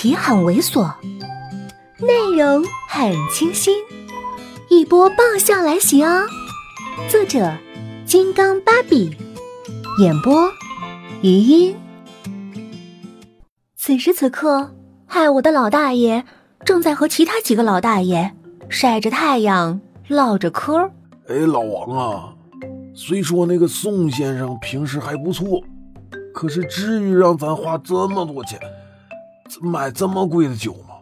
题很猥琐，内容很清新，一波爆笑来袭哦！作者：金刚芭比，演播：余音。此时此刻，害我的老大爷正在和其他几个老大爷晒着太阳唠着嗑。哎，老王啊，虽说那个宋先生平时还不错，可是至于让咱花这么多钱？买这么贵的酒吗？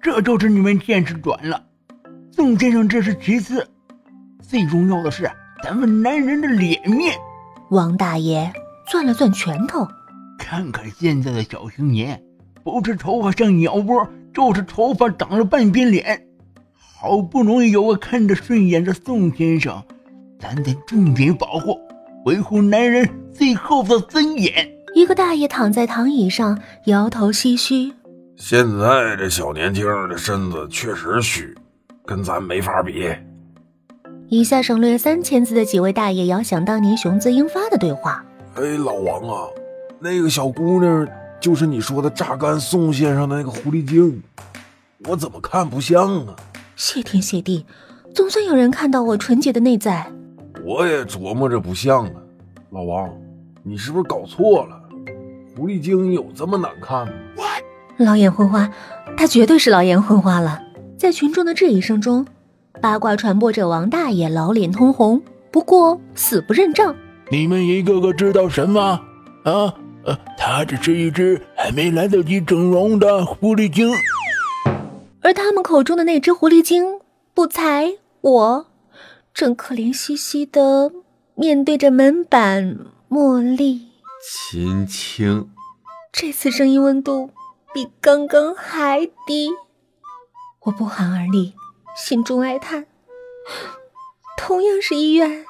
这就是你们见识短了。宋先生这是其次，最重要的是咱们男人的脸面。王大爷攥了攥拳头，看看现在的小青年，不是头发像鸟窝，就是头发长了半边脸。好不容易有个看着顺眼的宋先生，咱得重点保护，维护男人最后的尊严。一个大爷躺在躺椅上，摇头唏嘘：“现在这小年轻的身子确实虚，跟咱没法比。”以下省略三千字的几位大爷遥想当年雄姿英发的对话。哎，老王啊，那个小姑娘就是你说的榨干宋先生的那个狐狸精，我怎么看不像啊？谢天谢地，总算有人看到我纯洁的内在。我也琢磨着不像啊，老王，你是不是搞错了？狐狸精有这么难看吗？老眼昏花，他绝对是老眼昏花了。在群众的质疑声中，八卦传播者王大爷老脸通红，不过死不认账。你们一个个知道什么？啊，呃，他只是一只还没来得及整容的狐狸精。而他们口中的那只狐狸精，不才我，正可怜兮兮的面对着门板茉莉。秦青，这次声音温度比刚刚还低，我不寒而栗，心中哀叹：同样是医院，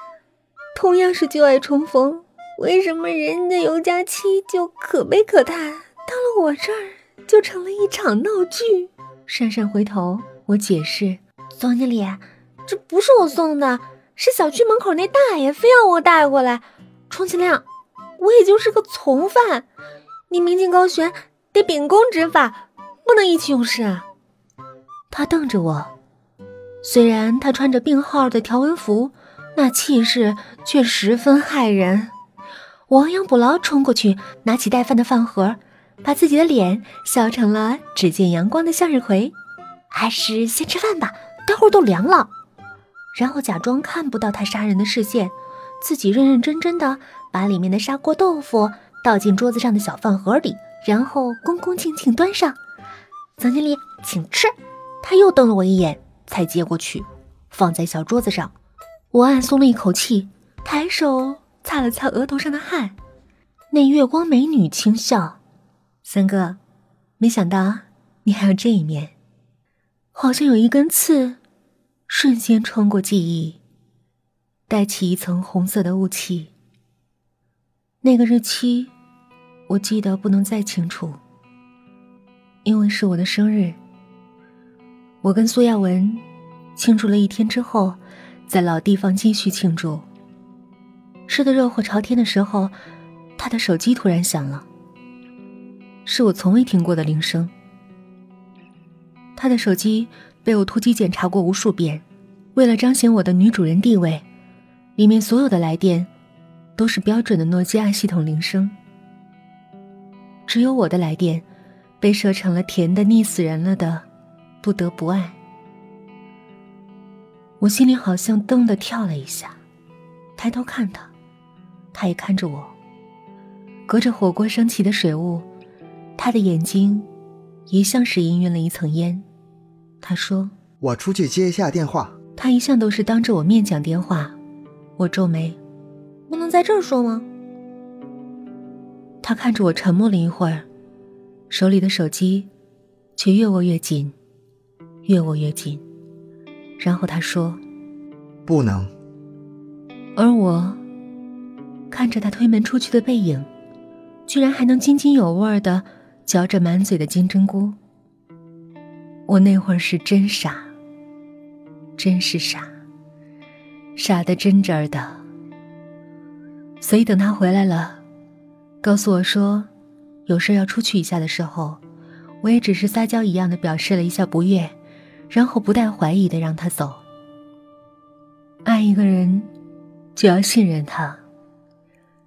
同样是旧爱重逢，为什么人家尤佳期就可悲可叹，到了我这儿就成了一场闹剧？讪讪回头，我解释：总经理，这不是我送的，是小区门口那大爷非要我带过来，充其量。我也就是个从犯，你明镜高悬，得秉公执法，不能意气用事啊。他瞪着我，虽然他穿着病号的条纹服，那气势却十分骇人。亡羊补牢，冲过去拿起带饭的饭盒，把自己的脸削成了只见阳光的向日葵。还是先吃饭吧，待会儿都凉了。然后假装看不到他杀人的视线。自己认认真真的把里面的砂锅豆腐倒进桌子上的小饭盒里，然后恭恭敬敬端上。总经理，请吃。他又瞪了我一眼，才接过去，放在小桌子上。我暗松了一口气，抬手擦了擦额头上的汗。那月光美女轻笑：“三哥，没想到你还有这一面。”好像有一根刺，瞬间穿过记忆。带起一层红色的雾气。那个日期，我记得不能再清楚，因为是我的生日。我跟苏亚文庆祝了一天之后，在老地方继续庆祝。吃的热火朝天的时候，他的手机突然响了，是我从未听过的铃声。他的手机被我突击检查过无数遍，为了彰显我的女主人地位。里面所有的来电，都是标准的诺基亚系统铃声。只有我的来电，被设成了甜的腻死人了的，不得不爱。我心里好像噔的跳了一下，抬头看他，他也看着我。隔着火锅升起的水雾，他的眼睛，也像是氤氲了一层烟。他说：“我出去接一下电话。”他一向都是当着我面讲电话。我皱眉，不能在这儿说吗？他看着我，沉默了一会儿，手里的手机却越握越紧，越握越紧。然后他说：“不能。”而我看着他推门出去的背影，居然还能津津有味的嚼着满嘴的金针菇。我那会儿是真傻，真是傻。傻的真真儿的，所以等他回来了，告诉我说有事要出去一下的时候，我也只是撒娇一样的表示了一下不悦，然后不带怀疑的让他走。爱一个人，就要信任他。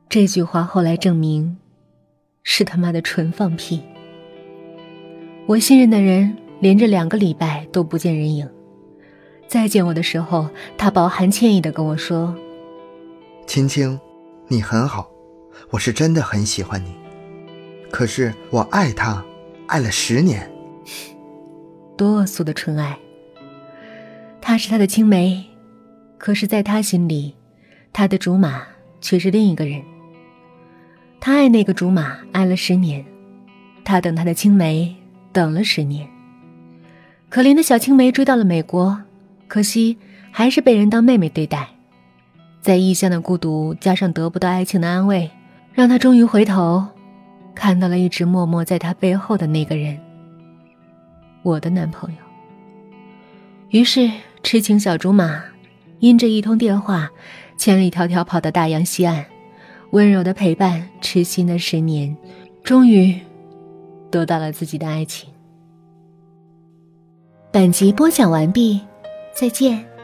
这句话后来证明，是他妈的纯放屁。我信任的人，连着两个礼拜都不见人影。再见我的时候，他饱含歉意的跟我说：“青青，你很好，我是真的很喜欢你。可是我爱他，爱了十年。多恶俗的纯爱！他是他的青梅，可是，在他心里，他的竹马却是另一个人。他爱那个竹马，爱了十年；他等他的青梅，等了十年。可怜的小青梅追到了美国。”可惜，还是被人当妹妹对待，在异乡的孤独加上得不到爱情的安慰，让他终于回头，看到了一直默默在他背后的那个人——我的男朋友。于是，痴情小竹马，因这一通电话，千里迢迢跑到大洋西岸，温柔的陪伴痴心的十年，终于得到了自己的爱情。本集播讲完毕。再见。